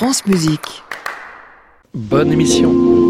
France Musique. Bonne émission.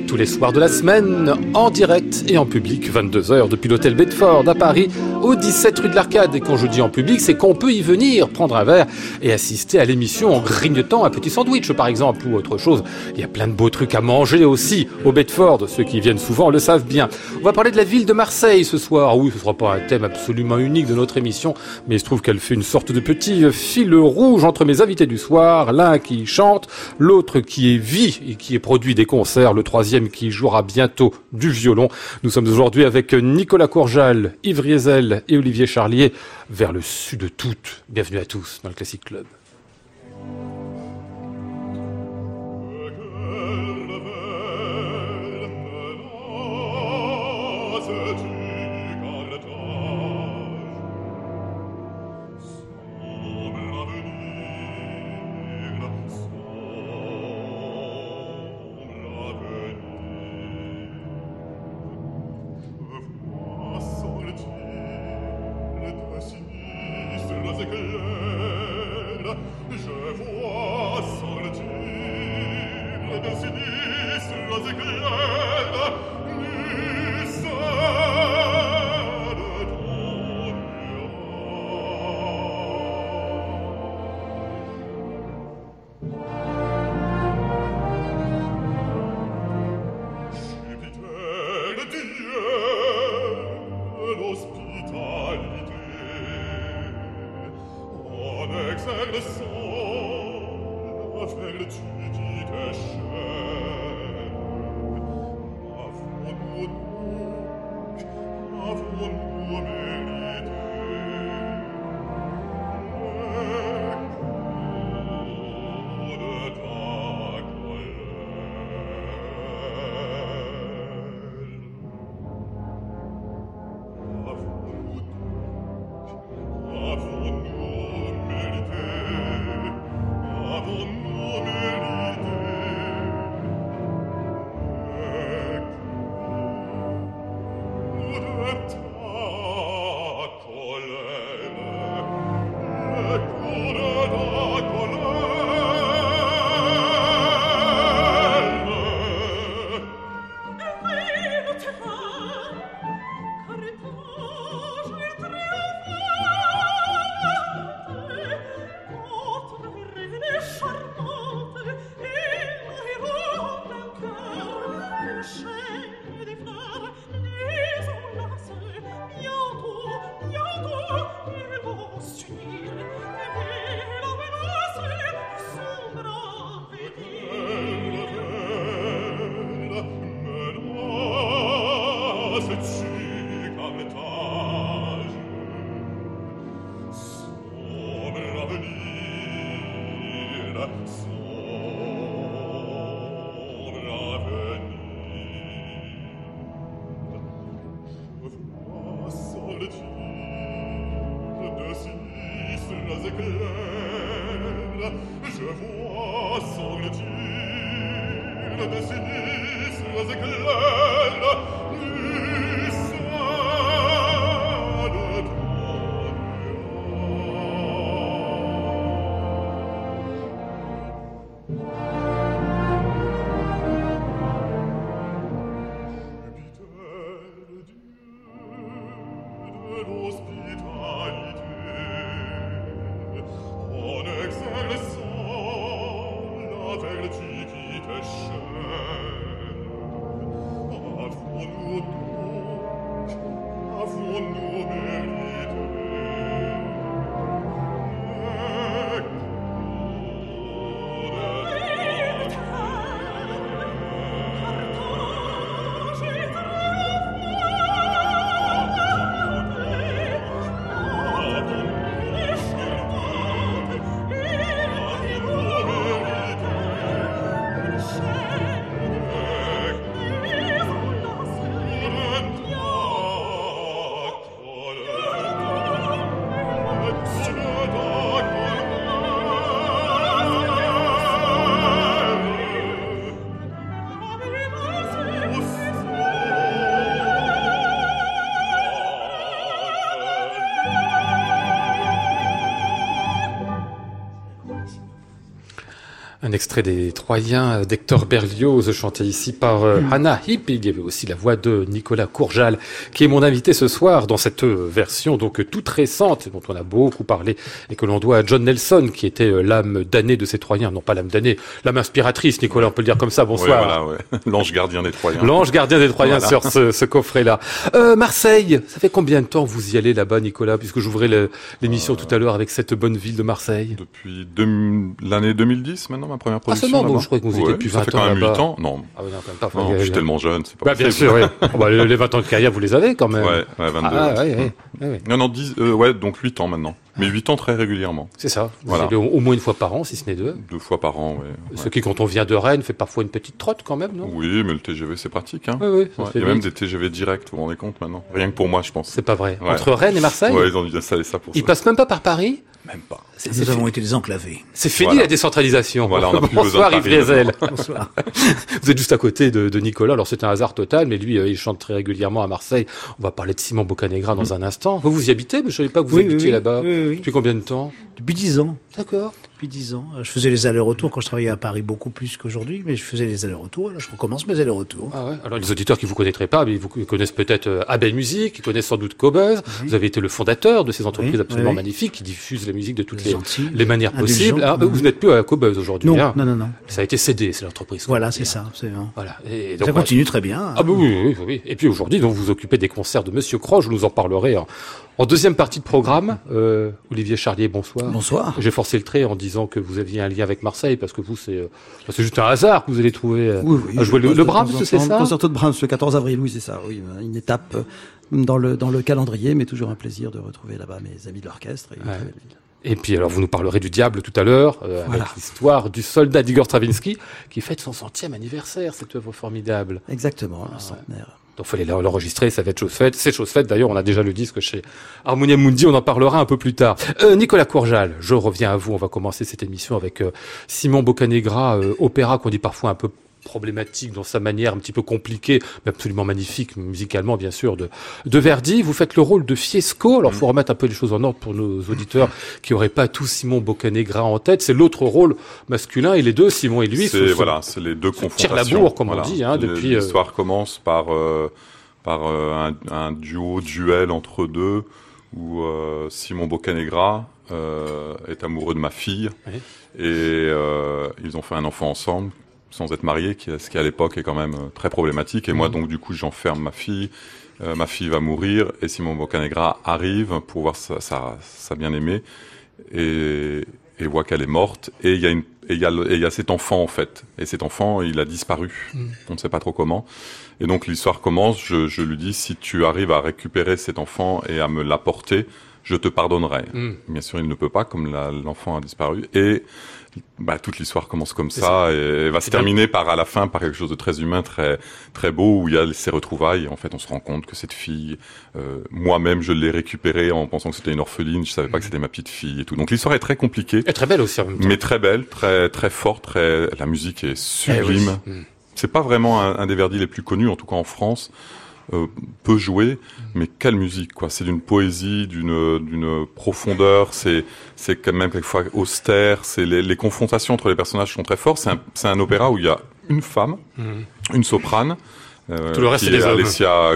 tous les soirs de la semaine, en direct et en public, 22h depuis l'hôtel Bedford à Paris, au 17 rue de l'Arcade. Et quand je dis en public, c'est qu'on peut y venir prendre un verre et assister à l'émission en grignotant un petit sandwich par exemple ou autre chose. Il y a plein de beaux trucs à manger aussi au Bedford, ceux qui viennent souvent le savent bien. On va parler de la ville de Marseille ce soir. Oui, ce sera pas un thème absolument unique de notre émission, mais il se trouve qu'elle fait une sorte de petit fil rouge entre mes invités du soir, l'un qui chante, l'autre qui est vie et qui est produit des concerts, le troisième qui jouera bientôt du violon. Nous sommes aujourd'hui avec Nicolas Courjal, Yves Riesel et Olivier Charlier vers le sud de toutes. Bienvenue à tous dans le Classic Club. voix sortir de sinistre cette 那行 Un extrait des Troyens d'Hector Berlioz, chanté ici par euh, Hannah Hip. Il y avait aussi la voix de Nicolas Courjal, qui est mon invité ce soir dans cette euh, version donc toute récente, dont on a beaucoup parlé, et que l'on doit à John Nelson, qui était euh, l'âme damnée de ces Troyens. Non pas l'âme damnée, l'âme inspiratrice, Nicolas, on peut le dire comme ça. Bonsoir. voilà, ouais. L'ange gardien des Troyens. L'ange gardien des Troyens Voilà. sur ce, ce coffret-là. Euh, Marseille, ça fait combien de temps vous y allez là-bas, Nicolas, puisque j'ouvrais l'émission tout à l'heure avec cette bonne ville de Marseille? Depuis deux- l'année 2010 maintenant, ma première production. seulement, donc là-bas. je croyais que vous étiez Ouais, depuis Ça 20 fait ans quand même là-bas. 8 ans. Non, Ah oui, non, quand même pas. faut- non, je suis tellement jeune, c'est pas Bah, bien possible. sûr, oui. Oh, bah, les les 20 ans de carrière, vous les avez quand même. Ouais, ouais, 22. Ah, ouais, ouais, ouais. Non, non, 10, euh, ouais, donc 8 ans maintenant. Mais 8 ans très régulièrement. C'est ça. Vous Voilà. y allez au, moins une fois par an, si ce n'est deux. Deux fois par an, ouais. Ce qui, quand on vient de Rennes, fait parfois une petite trotte quand même, non? Oui, mais le TGV, c'est pratique. Hein. Oui, oui, ça Ouais, se fait Il y a même des TGV directs, vous vous rendez compte maintenant Rien que pour moi, je pense. C'est pas vrai. Ouais. Entre Rennes et Marseille Ouais, ils ont dû installer ça pour Ils ça. passent même pas par Paris Même pas. C'est c'est Nous avons été désenclavés. c'est fini Voilà. la décentralisation. Voilà, on a plus Bonsoir Yves Riesel. Bonsoir. Vous êtes juste à côté de, de Nicolas, alors c'est un hasard total, mais lui, euh, il chante très régulièrement à Marseille. On va parler de Simon Boccanegra dans un instant. Vous, vous y habitez, mais je savais pas que vous Oui, oui, habitiez oui. là-bas. Oui, oui. Depuis combien de temps? Depuis dix ans. D'accord. Depuis dix ans. Euh, Je faisais les allers-retours quand je travaillais à Paris beaucoup plus qu'aujourd'hui, mais je faisais les allers-retours. Là, je recommence mes allers-retours. Ah ouais. Alors les auditeurs qui vous connaîtraient pas, mais ils vous connaissent peut-être euh, Abel Musique, ils connaissent sans doute Cobuzz. Vous avez été le fondateur de ces entreprises Oui, absolument oui. magnifiques qui diffusent la musique de toutes les, manières possibles. Ah, vous n'êtes plus à Cobuzz aujourd'hui. Non, hein. non, non, non. Ça a été cédé, c'est l'entreprise. Voilà, c'est ça, absolument. Voilà. Et Ça continue très bien. Ah bah oui, oui, oui. Et puis aujourd'hui, donc vous vous occupez des concerts de Monsieur Croche, je nous en parlerai en, en deuxième partie de programme. Euh, Olivier Charlier, bonsoir. Bonsoir. J'ai forcé le trait en disant que vous aviez un lien avec Marseille, parce que vous, c'est euh, juste un hasard que vous allez trouver euh, Oui, oui. à jouer le, le Brahms, c'est ça Concerto de Brahms le 14 avril, oui, c'est ça. Oui, une étape euh, dans le, dans le calendrier, mais toujours un plaisir de retrouver là-bas mes amis de l'orchestre. Et une Ouais. très belle ville. Et puis alors, vous nous parlerez du diable tout à l'heure, euh, Voilà. avec l'histoire du soldat d'Igor Stravinsky, qui fête son centième anniversaire, cette œuvre formidable. Exactement, Ah, le centenaire. Donc fallait l'enregistrer, ça va être chose faite. C'est chose faite. D'ailleurs, on a déjà le disque chez Harmonia Mundi. On en parlera un peu plus tard. Euh, Nicolas Courjal, je reviens à vous. On va commencer cette émission avec euh, Simon Boccanegra, euh, opéra qu'on dit parfois un peu problématique dans sa manière un petit peu compliquée, mais absolument magnifique musicalement bien sûr de, de Verdi. Vous faites le rôle de Fiesco. Alors faut remettre un peu les choses en ordre pour nos auditeurs qui auraient pas tout Simon Boccanegra en tête. C'est l'autre rôle masculin et les deux, Simon et lui, C'est voilà, c'est les deux tire confrontations. la bourre, comme on dit, hein, depuis, euh, L'histoire commence par euh, par euh, un, un duo duel entre deux où Simon Boccanegra est amoureux de ma fille Oui. et ils ont fait un enfant ensemble sans être mariés, qui, ce qui à l'époque est quand même euh, très problématique. Et moi Mhm. donc du coup j'enferme ma fille. Euh, ma fille va mourir et Simon Boccanegra arrive pour voir sa, sa, sa bien-aimée et, et voit qu'elle est morte. Et il y a une et il y a, et y a cet enfant en fait. Et cet enfant, il a disparu. On ne sait pas trop comment. Et donc l'histoire commence. Je, je lui dis si tu arrives à récupérer cet enfant et à me l'apporter, je te pardonnerai. Mm. Bien sûr, il ne peut pas, comme l'enfant a disparu. Et bah, toute l'histoire commence comme ça, et va se bien. terminer par à la fin par quelque chose de très humain, très très beau, où il y a ces retrouvailles. Et en fait, on se rend compte que cette fille, euh, moi-même, je l'ai récupérée en pensant que c'était une orpheline. Je savais pas que c'était ma petite fille et tout. Donc l'histoire est très compliquée, Et très belle aussi en même temps. mais très belle, très très forte. Très la musique est sublime. Eh oui. Mm. C'est pas vraiment un, un des Verdi les plus connus, en tout cas en France. Euh, peu joué, mais quelle musique quoi C'est d'une poésie, d'une d'une profondeur. C'est c'est quand même quelquefois austère. C'est les, les confrontations entre les personnages sont très fortes. C'est un c'est un opéra où il y a une femme, Mhm. une soprane. euh, Tout le reste, qui c'est des. Alessia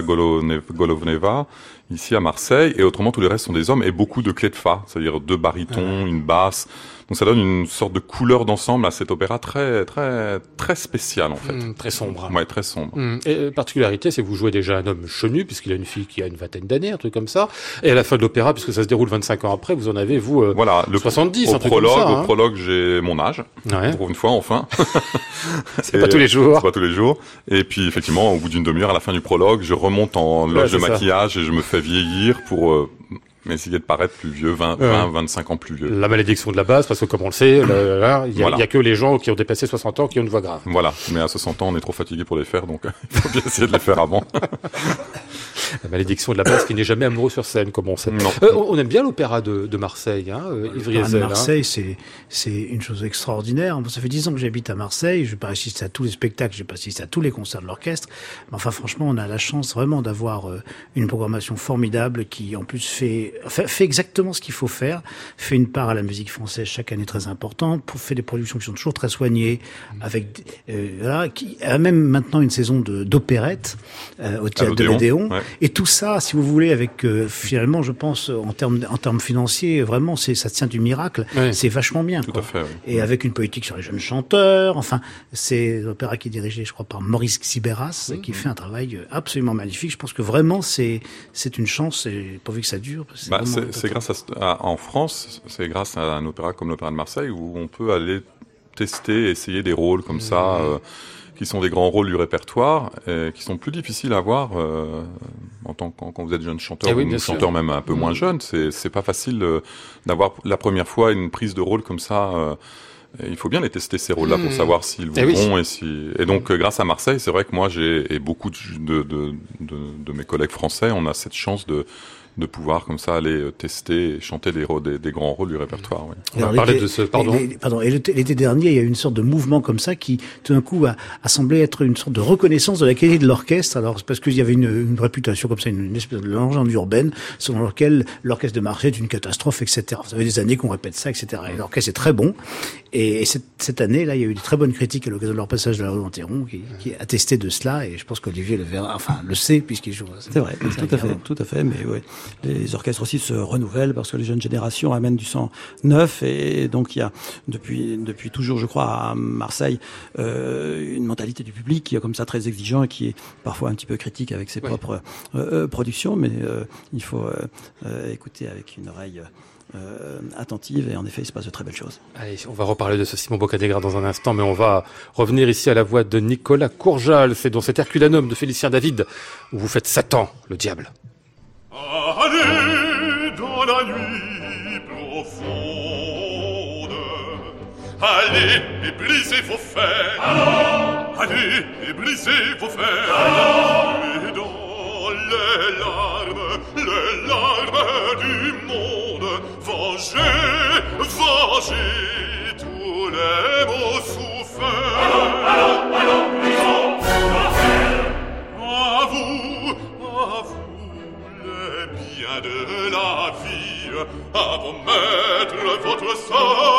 Golovneva, ici à Marseille, et autrement tous les restes sont des hommes et beaucoup de clés de fa, c'est-à-dire deux barytons, une basse. Donc ça donne une sorte de couleur d'ensemble à cet opéra très très très spécial en fait. Mm, très sombre. Ouais, très sombre. Mm. Et euh, particularité, c'est que vous jouez déjà un homme chenu, puisqu'il a une fille qui a une vingtaine d'années, un truc comme ça. Et à la fin de l'opéra, puisque ça se déroule 25 ans après, vous en avez, vous, euh, Voilà, le 70, au un truc prologue, comme ça. hein. au prologue, j'ai mon âge Ouais. pour une fois enfin. C'est pas tous les jours. C'est pas tous les jours. Et puis effectivement, au bout d'une demi-heure, à la fin du prologue, je remonte en loge Ouais, de ça. maquillage et je me fais vieillir pour euh, essayer de paraître plus vieux, 20, Ouais. 20 25 ans plus vieux. La malédiction de la base, parce que comme on le sait, il y, a- Voilà. a que les gens qui ont dépassé 60 ans qui ont une voix grave. Voilà, mais à 60 ans, on est trop fatigué pour les faire, donc il faut bien essayer de les faire avant. La malédiction de la basse qui n'est jamais amoureux sur scène, comme on sait. Non. Euh, on on aime bien l'opéra de, de Marseille, hein, euh, Yves de Riesel, hein. Marseille, c'est c'est une chose extraordinaire. Bon, ça fait dix ans que j'habite à Marseille. Je n'ai pas assisté à tous les spectacles, j'ai pas assisté à tous les concerts de l'orchestre. Mais enfin, franchement, on a la chance vraiment d'avoir euh, une programmation formidable qui, en plus, fait fait, fait exactement ce qu'il faut faire. Fait une part à la musique française chaque année très importante. pour- Fait des productions qui sont toujours très soignées, avec euh, voilà, qui a même maintenant une saison de d'opérette euh, au théâtre de l'Odéon, l'Odéon. ouais. Et tout ça, si vous voulez, avec euh, finalement, je pense, en termes en termes financiers, vraiment, c'est ça tient du miracle. C'est vachement bien. Tout quoi. à fait. oui. Et avec une politique sur les jeunes chanteurs. Enfin, c'est l'opéra qui est dirigé, je crois, par Maurice Xiberas, qui fait un travail absolument magnifique. Je pense que vraiment, c'est c'est une chance, et pourvu que ça dure. c'est Bah, grâce à, en France, c'est grâce à un opéra comme l'opéra de Marseille où on peut aller tester, essayer des rôles comme ça, Mmh. euh, qui sont des grands rôles du répertoire, et qui sont plus difficiles à voir euh, en tant que quand, vous êtes jeune chanteur Eh oui, ou sûr. chanteur même un peu moins jeune. C'est pas facile euh, d'avoir la première fois une prise de rôle comme ça. euh, et il faut bien les tester ces rôles-là pour savoir s'ils vous Eh oui. vont et si. Et donc euh, grâce à Marseille, c'est vrai que moi j'ai et beaucoup de, de, de, de, de mes collègues français, on a cette chance de de pouvoir comme ça aller euh, tester et chanter des, rôles- des, des grands rôles du répertoire. Oui. On va Alors, parler l'été- de ce, pardon. et les- pardon. Et l'été dernier, il y a eu une sorte de mouvement comme ça qui, tout d'un coup, a, a semblé être une sorte de reconnaissance de la qualité de l'orchestre. Alors, c'est parce qu'il y avait une, une réputation comme ça, une, une espèce de légende urbaine selon laquelle l'orchestre de Marseille est une catastrophe, etc. Ça fait des années qu'on répète ça, etc. Et l'orchestre est très bon. Et, cette, cette année, là, il y a eu des très bonnes critiques à l'occasion de leur passage de la rue Anteron qui, qui attestaient de cela. Et je pense qu'Olivier le verra, enfin, le sait puisqu'il joue. C'est vrai, tout à fait, tout à fait. Mais ouais, les orchestres aussi se renouvellent parce que les jeunes générations amènent du sang neuf et donc il y a depuis depuis toujours, je crois, à Marseille, euh, une mentalité du public qui est comme ça très exigeant et qui est parfois un petit peu critique avec ses Ouais. propres euh, euh, productions. Mais euh, il faut écouter avec une oreille. euh, attentive et en effet il se passe de très belles choses. Allez, on va reparler de ce Simon Boccanegra dans un instant, mais on va revenir ici à la voix de Nicolas Courjal. C'est dans cet Herculanum de Félicien David où vous faites Satan, le diable. Allez dans la nuit profonde, allez et brisez vos fers, allez et brisez vos fers, et dans les larmes, les larmes du monde, vengez, vengez tous les maux soufferts. À vous, à vous, biens de la vie, à vos maîtres votre sort,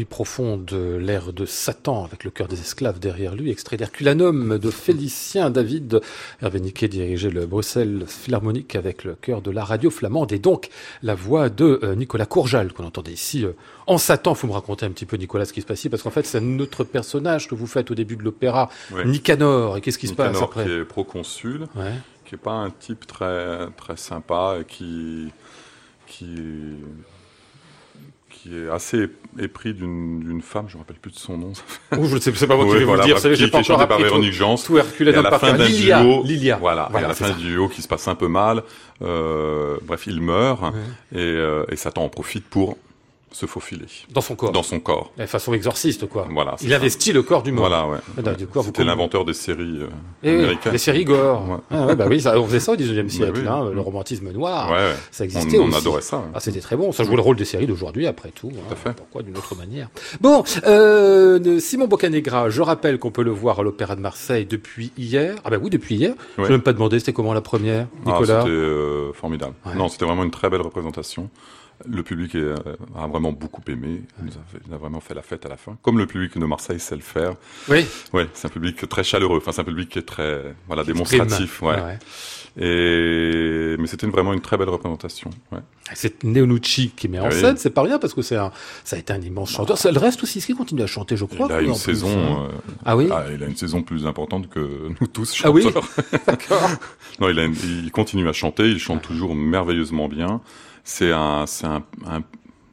nuit profonde, l'air de Satan avec le cœur des esclaves derrière lui, extrait d'Herculanum de Félicien David. Hervé Niquet dirigeait le Bruxelles Philharmonique avec le cœur de la radio flamande et donc la voix de euh, Nicolas Courjal qu'on entendait ici euh, en Satan. Faut me raconter un petit peu Nicolas ce qui se passe ici parce qu'en fait c'est notre personnage que vous faites au début de l'opéra, Ouais. Nicanor. Et qu'est-ce qui se passe Nicanor, après qui est proconsul, Ouais. qui est pas un type très très sympa et qui qui qui est assez épris d'une femme, je me rappelle plus de son nom. Oh, je ne sais, pas moi qui vais vous voilà, le dire. qui j'ai pas encore par Véronique Jans. tout Et à la fin d'un duo, Lilia. voilà, à la fin du duo qui se passe un peu mal, euh, bref, il meurt et, euh, et Satan en profite pour se faufiler Dans son corps. dans son corps. De façon exorciste, quoi. Voilà, Il ça. investit le corps du mort. Voilà, ouais. Ah, C'était l'inventeur des séries euh, Et oui, américaines. les séries gore. Ouais. Ah ouais, bah oui, ça, on faisait ça au 19e siècle, oui. hein, le romantisme noir. Ça existait on, on aussi. adorait ça. hein. Ah, c'était très bon. Ça jouait le rôle des séries d'aujourd'hui, après tout. hein. à fait. Pourquoi d'une autre manière? Bon, euh, Simon Boccanegra, je rappelle qu'on peut le voir à l'Opéra de Marseille depuis hier. Ah bah oui, depuis hier. Je n'ai même pas demandé, c'était comment la première, Ah, Nicolas c'était euh, formidable. Non, c'était vraiment une très belle représentation. Le public est, euh, a vraiment beaucoup aimé. Il nous a, fait- il a vraiment fait la fête à la fin. Comme le public de Marseille sait le faire. Oui. Ouais, c'est un public très chaleureux. Enfin, c'est un public qui est très, voilà, Qui démonstratif. Ouais. Ouais. Et, mais c'était vraiment une très belle représentation. Ouais. C'est Neonucci qui met en Oui. scène, c'est pas rien parce que c'est un, ça a été un immense chanteur. Ça, le reste aussi, est-ce qu'il continue à chanter, je crois il a oui, une saison, hein. euh, Ah oui ah, il a une saison plus importante que nous tous Ah oui chanteurs. D'accord. Non, il, a une- il continue à chanter, il chante toujours merveilleusement bien. C'est un, c'est un, un-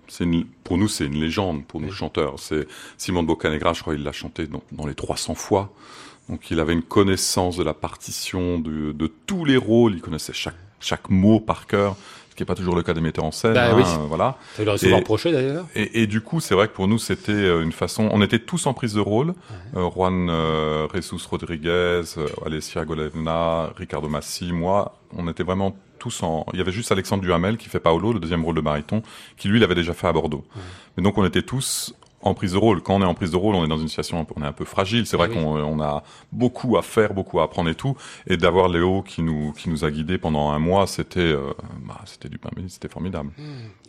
c'est une, pour nous, c'est une légende pour nous chanteurs. C'est Simon de Boccanegra, je crois, il l'a chanté dans, dans les 300 fois. Donc, il avait une connaissance de la partition, de, de tous les rôles. Il connaissait chaque, chaque mot par cœur, ce qui n'est pas toujours le cas des metteurs en scène. Bah hein, oui. Voilà. Ça lui aurait souvent reproché d'ailleurs. Et, et du coup, c'est vrai que pour nous, c'était euh, une façon. On était tous en prise de rôle. Euh, Juan euh, Jesus Rodriguez, euh, Alessia Golevna, Ricardo Massi, moi. On était vraiment tous en. Il y avait juste Alexandre Duhamel qui fait Paolo, le deuxième rôle de baryton, qui lui l'avait déjà fait à Bordeaux. Mais donc, on était tous en prise de rôle. Quand on est en prise de rôle, on est dans une situation, on est un peu fragile. C'est vrai oui. qu'on on a beaucoup à faire, beaucoup à apprendre et tout. Et d'avoir Léo qui nous qui nous a guidés pendant un mois, c'était euh, bah, c'était du pain béni, c'était formidable.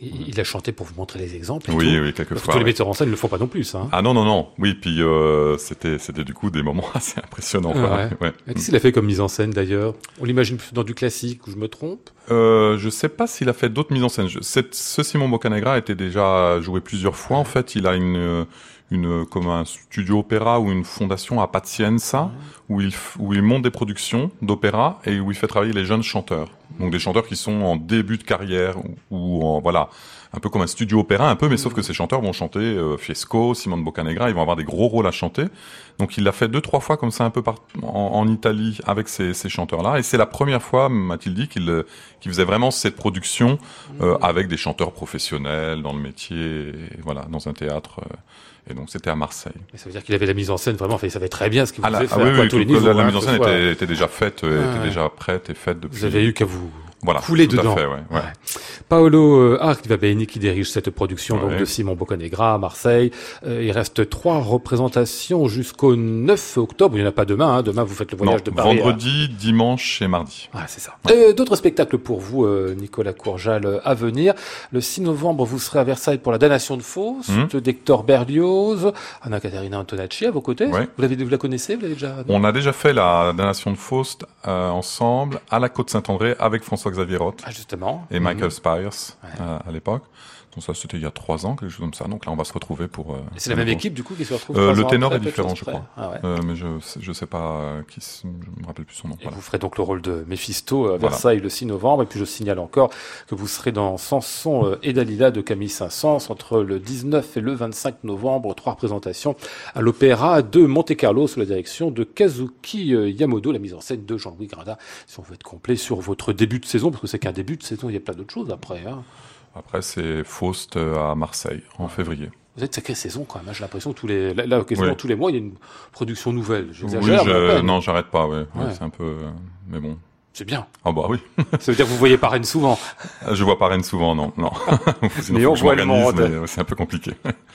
Il, il a chanté pour vous montrer les exemples. et Oui, tout. oui, Parce que quelquefois. tous les metteurs en scène ne le font pas non plus, hein. Ah non non non oui puis euh, c'était c'était du coup des moments assez impressionnants. Ouais. Ouais. Qu'est-ce qu'il a fait comme mise en scène d'ailleurs? On l'imagine dans du classique, ou je me trompe? Euh, je sais pas s'il a fait d'autres mises en scène. Je- ce Simon Boccanegra a été déjà joué plusieurs fois en fait. Il a une euh, une comme un studio opéra ou une fondation à Pazienza où il où monte des productions d'opéra et où il fait travailler les jeunes chanteurs. Donc des chanteurs qui sont en début de carrière ou, ou en voilà un peu comme un studio opéra un peu mais sauf que ces chanteurs vont chanter euh, Fiesco, Simon de Boccanegra, ils vont avoir des gros rôles à chanter. Donc il l'a fait deux trois fois comme ça un peu par, en, en Italie avec ces, ces chanteurs là et c'est la première fois m'a-t-il dit qu'il euh, qu'il faisait vraiment cette production euh, avec des chanteurs professionnels dans le métier et voilà dans un théâtre euh, et donc c'était à Marseille. Mais ça veut dire qu'il avait la mise en scène vraiment, enfin, il savait très bien ce qu'il Ah, la, voulait ah faire, oui, quoi, à oui, tous les tout- niveaux. la, la hein, mise en scène était, était déjà faite, euh, était ouais. déjà prête et faite depuis. Vous avez eu qu'à vous voilà, couler tout dedans. À fait, ouais, ouais. Paolo euh, Arc va Bene qui dirige cette production donc, de Simon Boccanegra à Marseille. Euh, il reste trois représentations jusqu'au 9 octobre. Il n'y en a pas demain. hein. Demain, vous faites le voyage Non, de Paris. à- vendredi, dimanche et mardi. Voilà, c'est ça. Euh, D'autres spectacles pour vous, euh, Nicolas Courjal, à venir. Le 6 novembre, vous serez à Versailles pour la damnation de Faust, Mhm. d'Hector Berlioz, Anna Caterina Antonacci à vos côtés. Vous, l'avez, vous la connaissez Vous déjà On a déjà fait la damnation de Faust ensemble à la Côte Saint-André avec François-Xavier Roth Ah, justement. et Mhm. Michael Spires euh, à l'époque. Donc ça, c'était il y a trois ans, quelque chose comme ça. Donc là, on va se retrouver pour. euh, C'est la même nouveau- équipe, du coup, qui se retrouve Euh, le ténor est différent, je crois. Ah ouais. Euh, mais je je sais pas qui, je me rappelle plus son nom. Et Voilà. vous ferez donc le rôle de Méphisto à Voilà. Versailles le 6 novembre. Et puis je signale encore que vous serez dans Samson et Dalila de Camille Saint-Saëns entre le 19 et le 25 novembre. Trois représentations à l'Opéra de Monte-Carlo sous la direction de Kazuki Yamodo, la mise en scène de Jean-Louis Grinda. Si on veut être complet sur votre début de saison, parce que c'est qu'un début de saison, il y a plein d'autres choses après. Hein. Après, c'est Faust euh, à Marseille en février. Vous êtes sacrée saison quand même. J'ai l'impression que tous les, là, là, quasiment Oui. tous les mois, il y a une production nouvelle. J'exagère. je... non, j'arrête pas. Ouais, Ouais, Ouais. c'est un peu. euh, Mais bon. C'est bien. Ah bah oui. Ça veut dire que vous voyez pas Rennes souvent. Je vois pas Rennes souvent, non, non. Sinon, Mais on voit le monde. C'est un peu compliqué.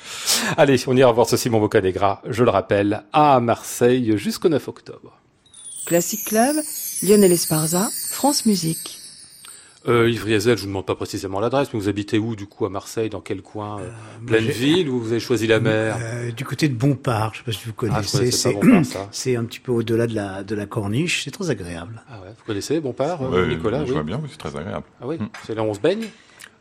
Allez, on ira voir ce Simon Boccanegra, je le rappelle, à Marseille jusqu'au 9 octobre. Classic Club, Lionel Esparza, France Musique. Euh, Yves Riesel, je vous demande pas précisément l'adresse, mais vous habitez où du coup à Marseille Dans quel coin euh, Pleine j'ai- ville ou vous avez choisi la mer Euh, du côté de Bompard, je sais pas si vous Ah, connaissez, c'est un petit peu au-delà de la, de la corniche, c'est très agréable. Ah ouais, vous connaissez Bompard, euh, Nicolas je oui. vois bien, oui, c'est très agréable. Ah oui, c'est là où on se baigne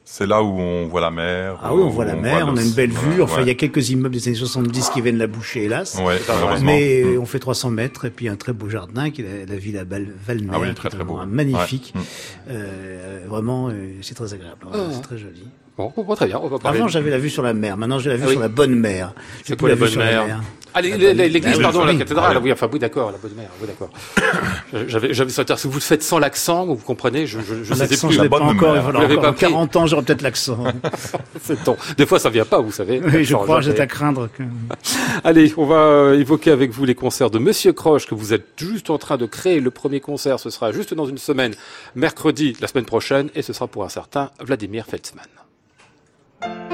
C'est là où on voit la mer. Ah oui, on voit la mer, on a une belle voilà, vue, enfin il y a quelques immeubles des années 70 qui viennent la boucher, hélas. Ouais. Mais Mm. on fait 300 mètres et puis un très beau jardin qui est la, la villa Valmer, Ah oui, qui très, est très beau. magnifique. Ouais. Mm. Euh, vraiment, euh, c'est très agréable. Ouais, Ah. C'est très joli. Bon, bon, très bien, on va parler. Avant, j'avais la vue sur la mer. Maintenant, j'ai la vue Ah oui. sur la bonne mer. C'est quoi la bonne sur mer Ah, les- La l'église, Ah oui, pardon, la cathédrale. Ah oui, enfin, oui, d'accord, la bonne mer. Oui, d'accord. J'avais, j'avais sur si vous le faites sans l'accent, vous comprenez, je, je, je sais L'accent, plus. je l'ai pas bonne encore. mer. Il Vous va l'avez encore pas en pris 40 ans, j'aurai peut-être l'accent. C'est ton- Des fois, ça vient pas, vous savez. Oui, je crois, j'ai à craindre. Que... Allez, on va euh, évoquer avec vous les concerts de Monsieur Croche que vous êtes juste en train de créer. Le premier concert, ce sera juste dans une semaine, mercredi, la semaine prochaine, et ce sera pour un certain Vladimir Feltzmann. Thank you.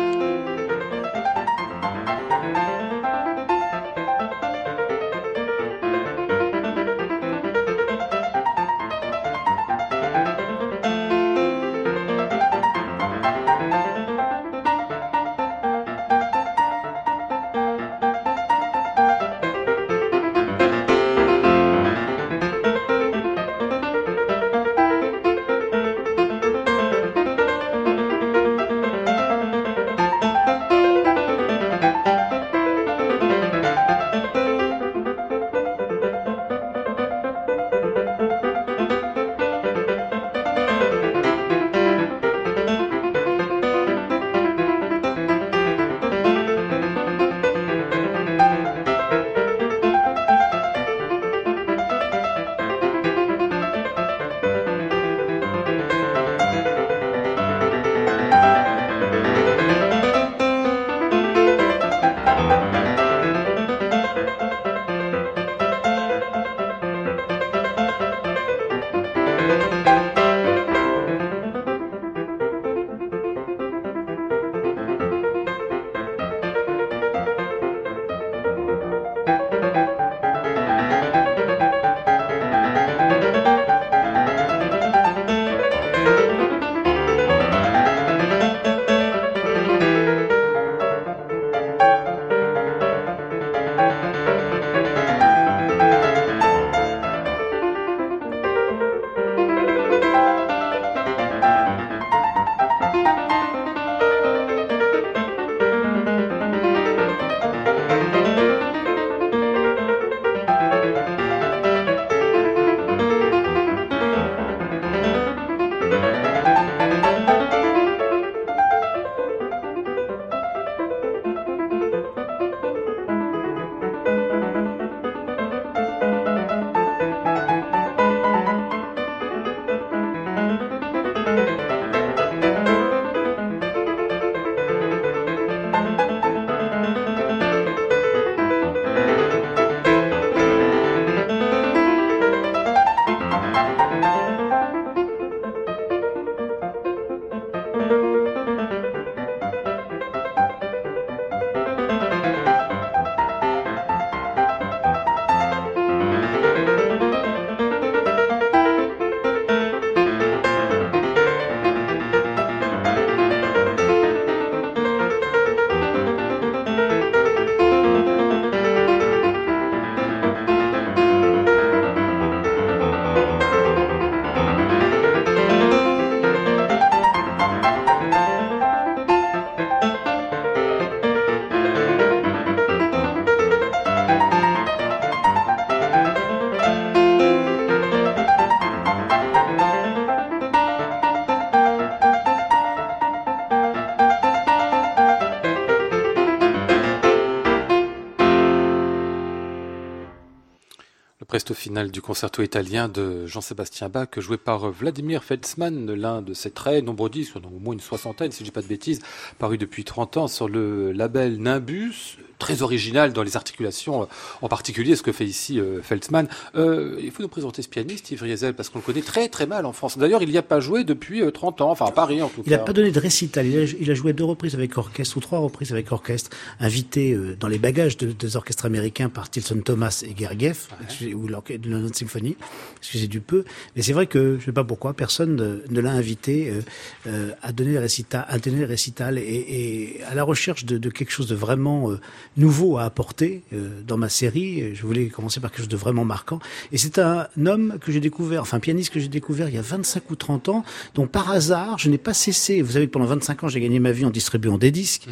Presto final du concerto italien de Jean-Sébastien Bach, joué par Vladimir Feltzmann, l'un de ses très nombreux disques, au moins une soixantaine, si je dis pas de bêtises, paru depuis 30 ans sur le label Nimbus, très original dans les articulations, en particulier ce que fait ici euh, Feltzmann. Euh, il faut nous présenter ce pianiste, Yves Riesel, parce qu'on le connaît très très mal en France. D'ailleurs, il n'y a pas joué depuis euh, 30 ans, enfin à Paris en tout Il cas. n'a pas donné de récital. Il a, il a joué deux reprises avec orchestre ou trois reprises avec orchestre, invité euh, dans les bagages de, des orchestres américains par Tilson Thomas et Gergiev, où ou l'orchestre de London Symphony, excusez du peu. Mais c'est vrai que je sais pas pourquoi personne ne, ne l'a invité euh, euh, à donner le récital, à donner le récital et, et à la recherche de, de quelque chose de vraiment euh, nouveau à apporter euh, dans ma série. Je voulais commencer par quelque chose de vraiment marquant. Et c'est un homme que j'ai découvert, enfin un pianiste que j'ai découvert il y a 25 ou 30 ans, dont par hasard je n'ai pas cessé. Vous savez, pendant 25 ans, j'ai gagné ma vie en distribuant des disques.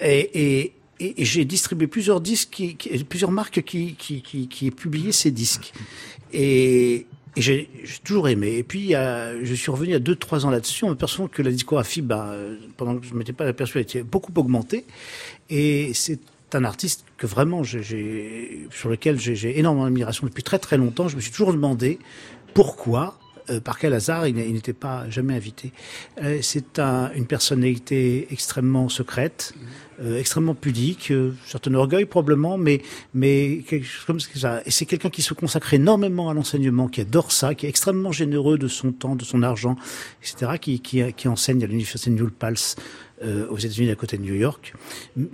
Et, et, et, et j'ai distribué plusieurs disques, qui, qui- plusieurs marques qui, qui, qui, qui publiaient ces disques. Et, et j'ai j'ai toujours aimé. Et puis, je suis revenu a deux, trois ans là-dessus, en m'apercevant que la discographie, bah, euh, pendant que je ne m'étais pas aperçu, elle était beaucoup augmentée. Et c'est un artiste que vraiment, j'ai- sur lequel j'ai énormément d'admiration depuis très très longtemps. Je me suis toujours demandé pourquoi, euh, par quel hasard, il n'était pas jamais invité. Euh, c'est un, une personnalité extrêmement secrète, euh, extrêmement pudique, euh, certain orgueil probablement, mais mais comme ça. Et c'est quelqu'un qui se consacre énormément à l'enseignement, qui adore ça, qui est extrêmement généreux de son temps, de son argent, etc. Qui qui, qui enseigne à l'université de New Paltz. Euh, aux États-Unis, à côté de New York.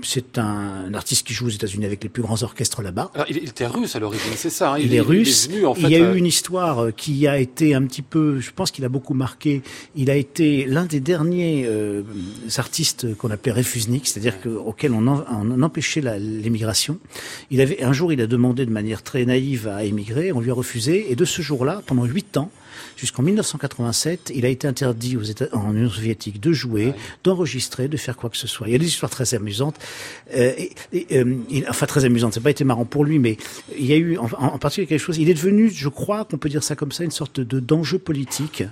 C'est un, artiste qui joue aux États-Unis avec les plus grands orchestres là-bas. Alors, il, était russe à l'origine, c'est ça. hein, Il, est russe. Il, est venu, en fait, il y a euh, eu une histoire euh, qui a été un petit peu, je pense qu'il a beaucoup marqué. Il a été l'un des derniers euh, artistes qu'on appelait réfusniks, c'est-à-dire que, auquel on, en- on empêchait l'émigration. Il avait un jour, il a demandé de manière très naïve à émigrer, on lui a refusé, et de ce jour-là, pendant huit ans, jusqu'en 1987, il a été interdit aux États, en Union soviétique de jouer, d'enregistrer, de faire quoi que ce soit. Il y a des histoires très amusantes, euh, et, et, euh, il- enfin très amusantes. Ça n'a pas été marrant pour lui, mais il y a eu en, particulier quelque chose. Il est devenu, je crois, qu'on peut dire ça comme ça, une sorte de d'enjeu politique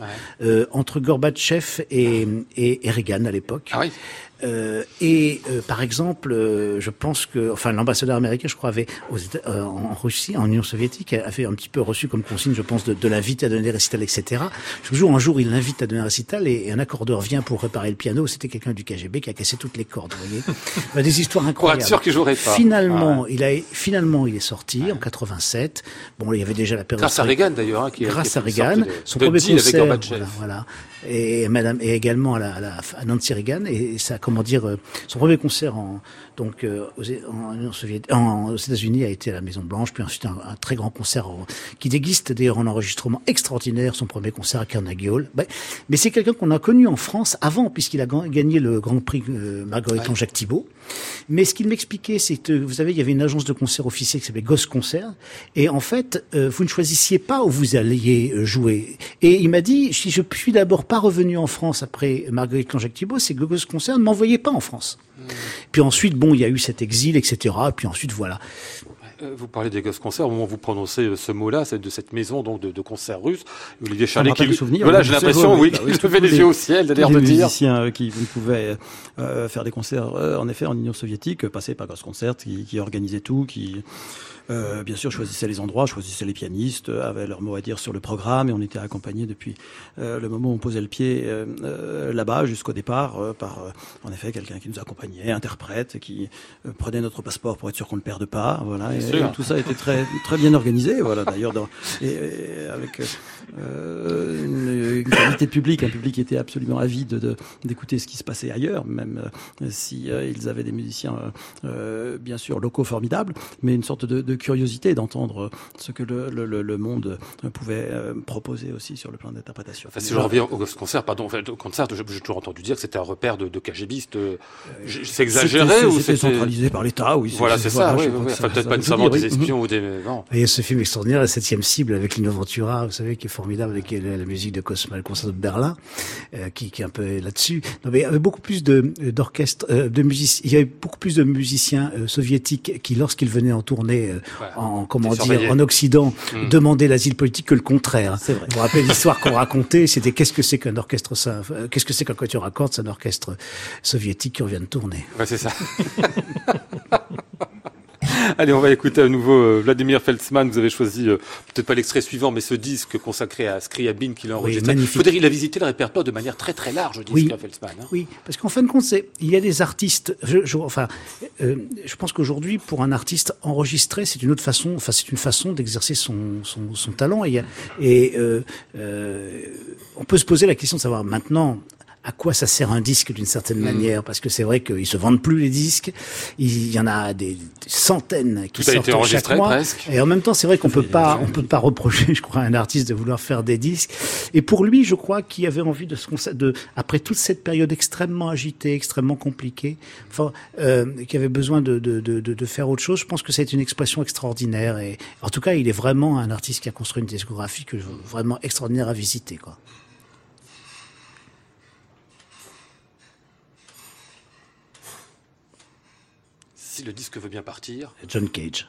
euh, entre Gorbatchev et, et, et Reagan à l'époque. Ah oui. Euh, et euh, par exemple, euh, je pense que, enfin, l'ambassadeur américain, je crois, avait aux États- euh, en Russie, en Union soviétique, avait un petit peu reçu comme consigne, je pense, de, de l'inviter à donner des récitals, etc. Je jour, un jour, il l'invite à donner un récital et, et un accordeur vient pour réparer le piano. C'était quelqu'un du KGB qui a cassé toutes les cordes. Vous voyez, Enfin, des histoires Pour incroyables. être sûr qu'il jouerait pas. Finalement, il a finalement il est sorti en 87. Bon, il y avait déjà la période Grâce à Reagan, d'ailleurs. hein, qui, grâce qui à a Reagan, de- son de premier avec concert, Gorbatchev. voilà, voilà. et Madame et également à, la, à, la- à Nancy Reagan et ça, comment dire, euh, son premier concert en donc euh, aux, en, aux États-Unis a été à la Maison Blanche, puis ensuite un, un très grand concert qui déguiste d'ailleurs en enregistrement extraordinaire son premier concert à Carnegie Hall. Mais c'est quelqu'un qu'on a connu en France avant puisqu'il a gagné le Grand Prix euh, Marguerite Jacques Thibault. Mais ce qu'il m'expliquait, c'est que vous savez, il y avait une agence de concert officielle qui s'appelait Gosse Concert, et en fait, euh, vous ne choisissiez pas où vous alliez jouer. Et il m'a dit, si je suis d'abord pas revenu en France après Marguerite Clan-Jacques Thibault, c'est que Gosse Concert ne m'envoyait pas en France. Puis ensuite, bon, il y a eu cet exil, etc. Et puis ensuite, voilà. Euh, Vous parlez des gosses concerts, au moment où vous prononcez euh, ce mot-là, c'est de cette maison donc de, de concerts russes. Olivier Charlet qui... souvenir, Voilà, j'ai l'impression, oui, bah qu'il oui, les les- yeux au ciel, d'ailleurs de dire. musiciens euh, qui vous pouvaient euh, faire des concerts, euh, en effet, en Union soviétique, passaient par Grosse Concert, qui, qui organisait tout, qui, euh, bien sûr, choisissaient les endroits, choisissaient les pianistes, euh, avaient leur mot à dire sur le programme, et on était accompagnés depuis euh, le moment où on posait le pied euh, euh, là-bas jusqu'au départ euh, par, euh, en effet, quelqu'un qui nous accompagnait, interprète, qui prenait notre passeport pour être sûr qu'on ne le perde pas, voilà. Et, sûr. et tout ça était très, très bien organisé, voilà. D'ailleurs, et, et avec de public, un public qui était absolument avide de- d'écouter ce qui se passait ailleurs, même euh, si euh, ils avaient des musiciens euh, euh, bien sûr locaux formidables, mais une sorte de, de curiosité d'entendre ce que le, le, le- le monde pouvait euh, proposer aussi sur le plan d'interprétation. Enfin, si je reviens au Concert, pardon, enfin, au concert, j'ai toujours entendu dire que c'était un repère de, de KGBistes. euh, C'est exagéré ou c'était centralisé par l'État, oui. Voilà, c'est ça, oui, oui, oui. Enfin, peut-être pas nécessairement des oui. espions ou des. Non. Et il y a ce film extraordinaire, La septième cible, avec Lino Ventura, vous savez, qui est formidable, avec la, la musique de Cosma, le concert de Berlin, euh, qui, qui est un peu là-dessus. Non, mais il y avait beaucoup plus de d'orchestres, euh, de musiciens. Il y avait beaucoup plus de musiciens euh, soviétiques qui, lorsqu'ils venaient en tournée, euh, Ouais. en comment dire, en Occident, Mm. demandaient l'asile politique que le contraire. C'est vrai. Vous vous rappelez l'histoire qu'on racontait, c'était qu'est-ce que c'est qu'un orchestre, ça, euh, qu'est-ce que c'est qu'un quatuor à cordes, c'est un orchestre soviétique qui revient de tourner. Ouais, c'est ça. Allez, on va écouter à nouveau euh, Vladimir Feltzmann. Vous avez choisi, euh, peut-être pas l'extrait suivant, mais ce disque consacré à Scriabine qu'il a enregistré. dire, il a visité le répertoire de manière très très large, disque Oui. à Feltzmann. hein? Oui, parce qu'en fin de compte, il y a des artistes. Je, je- enfin, euh, je pense qu'aujourd'hui, pour un artiste enregistré, c'est une autre façon. Enfin, c'est une façon d'exercer son, son, son talent. Et, euh, on peut se poser la question de savoir maintenant. À quoi ça sert un disque d'une certaine Mm. manière, parce que c'est vrai qu'ils se vendent plus les disques. Il y en a des centaines qui Tout a sortent été enregistré chaque mois. presque. Et en même temps, c'est vrai qu'on peut pas, on peut pas reprocher, je crois, à un artiste de vouloir faire des disques. Et pour lui, je crois qu'il avait envie de consa- de, après toute cette période extrêmement agitée, extrêmement compliquée, enfin, euh, qui avait besoin de, de, de, de, de faire autre chose. Je pense que c'est une expression extraordinaire. Et en tout cas, il est vraiment un artiste qui a construit une discographie que je, vraiment extraordinaire à visiter, quoi. Si le disque veut bien partir. John Cage.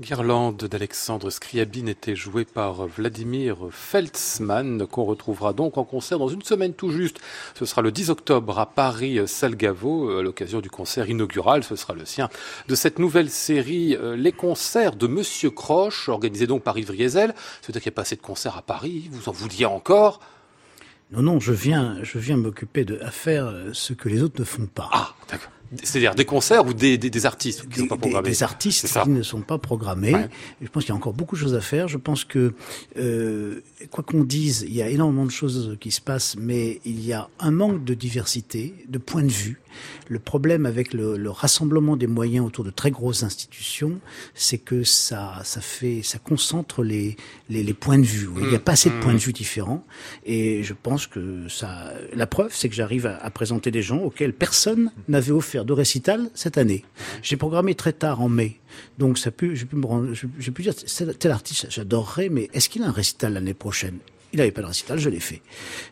Guirlande d'Alexandre Scriabine était jouée par Vladimir Feltzmann, qu'on retrouvera donc en concert dans une semaine tout juste. Ce sera le 10 octobre à Paris, Salgavo, à l'occasion du concert inaugural, ce sera le sien, de cette nouvelle série, euh, Les concerts de Monsieur Croche, organisé donc par Yves Riesel. C'est-à-dire qu'il n'y a pas assez de concerts à Paris, vous en vouliez encore? Non, non, je viens, je viens m'occuper de à faire euh, ce que les autres ne font pas. Ah, d'accord. C'est-à-dire des concerts ou des, des, des artistes qui ne sont pas programmés des artistes qui ne sont pas programmés. Ouais. Je pense qu'il y a encore beaucoup de choses à faire. Je pense que, euh, quoi qu'on dise, il y a énormément de choses qui se passent, mais il y a un manque de diversité, de points de vue. Le problème avec le, le rassemblement des moyens autour de très grosses institutions, c'est que ça, ça fait, ça concentre les, les, les points de vue. Il n'y a pas assez de points de vue différents. Et je pense que ça, la preuve, c'est que j'arrive à, à présenter des gens auxquels personne n'avait offert de récital cette année. J'ai programmé très tard en mai. Donc ça peut, j'ai pu me rendre, j'ai pu dire, tel artiste, j'adorerais, mais est-ce qu'il a un récital l'année prochaine? Il n'avait pas de récital, je l'ai fait.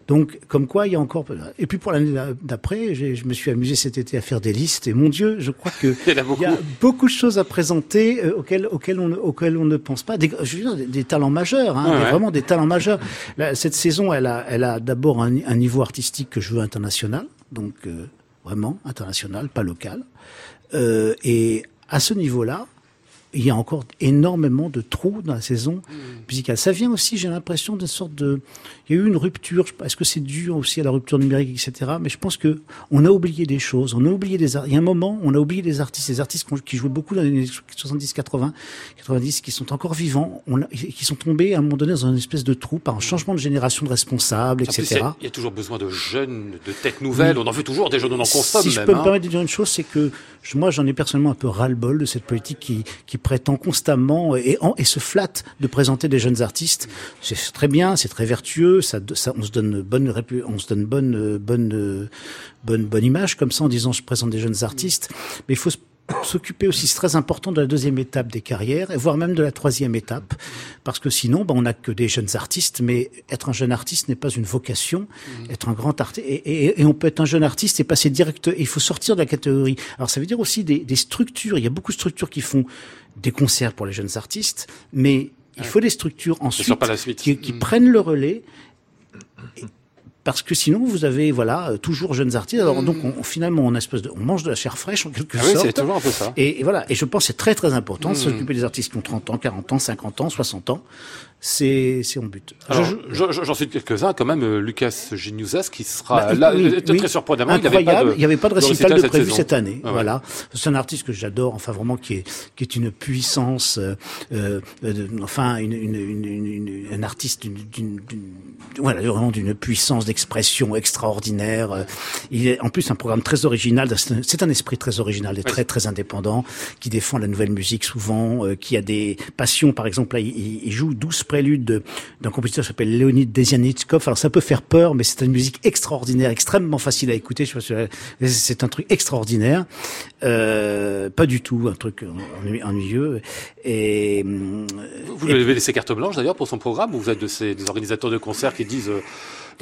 Donc, comme quoi, il y a encore. Et puis pour l'année d'après, je me suis amusé cet été à faire des listes. Et mon Dieu, je crois que il y, a il y a beaucoup de choses à présenter euh, auxquelles, auxquelles, on, auxquelles on ne pense pas. Des, je veux dire, des, des talents majeurs, hein, Ouais, ouais. vraiment des talents majeurs. Là, cette saison, elle a, elle a d'abord un, un niveau artistique que je veux international, donc euh, vraiment international, pas local. Euh, et à ce niveau-là, il y a encore énormément de trous dans la saison musicale. Ça vient aussi, j'ai l'impression, d'une sorte de... Il y a eu une rupture. Est-ce que c'est dû aussi à la rupture numérique, etc. Mais je pense que on a oublié des choses. On a oublié des... Il y a un moment, on a oublié des artistes. Des artistes qui jouaient beaucoup dans les années 70, 80, 90, qui sont encore vivants, on a- qui sont tombés à un moment donné dans une espèce de trou par un changement de génération de responsables, etc. il y a- toujours besoin de jeunes, de têtes nouvelles. On en veut toujours des jeunes, on en consomme si je peux me hein. permettre de dire une chose, c'est que moi j'en ai personnellement un peu ras-le-bol de cette politique qui, qui prétend constamment et, se flatte de présenter des jeunes artistes. C'est très bien, c'est très vertueux, ça, on se donne bonne on se donne bonne bonne bonne bonne image comme ça en disant je présente des jeunes artistes, mais il faut s'occuper aussi, c'est très important de la deuxième étape des carrières, et voire même de la troisième étape, parce que sinon, ben, on n'a que des jeunes artistes, mais être un jeune artiste n'est pas une vocation, être un grand artiste, et, et- et on peut être un jeune artiste et passer direct, et il faut sortir de la catégorie. Alors ça veut dire aussi des, des structures, il y a beaucoup de structures qui font des concerts pour les jeunes artistes, mais il faut des structures ensuite qui, qui Mm. prennent le relais, parce que sinon vous avez voilà toujours jeunes artistes. Alors donc on, finalement on, espèce de, on mange de la chair fraîche en quelque Ah oui, sorte. c'est toujours un peu ça. Et, et voilà. Et je pense que c'est très très important de Mm. s'occuper des artistes qui ont 30 ans, 40 ans, 50 ans, 60 ans. C'est c'est mon but. J'en suis quelques-uns, quand même, euh, Lucas Geniusas, qui sera Bah, là, oui, très oui. surprenamment, Incroyable. il n'y avait pas de récital de cette prévu cette année. Ah ouais. Voilà. C'est un artiste que j'adore, enfin vraiment qui est qui est une puissance, euh, euh, de- enfin une, une, une, une- une- un artiste d'une d'une- d'une- voilà vraiment d'une puissance d'expression extraordinaire. Il est en plus un programme très original. C'est un- esprit très original et très très indépendant qui défend la nouvelle musique souvent, euh, qui a des passions. Par exemple, là, il, il- il joue 12 préludes de- d'un compositeur qui s'appelle Leonid Desianitskov. Alors ça peut faire peur, mais c'est une musique extraordinaire, extrêmement facile à écouter. Je si- C'est un truc extraordinaire, euh, pas du tout un truc ennuy- ennuyeux. Et Vous lui avez laissé carte blanche, d'ailleurs, pour son programme, ou vous êtes de ces, des organisateurs de concerts qui disent euh,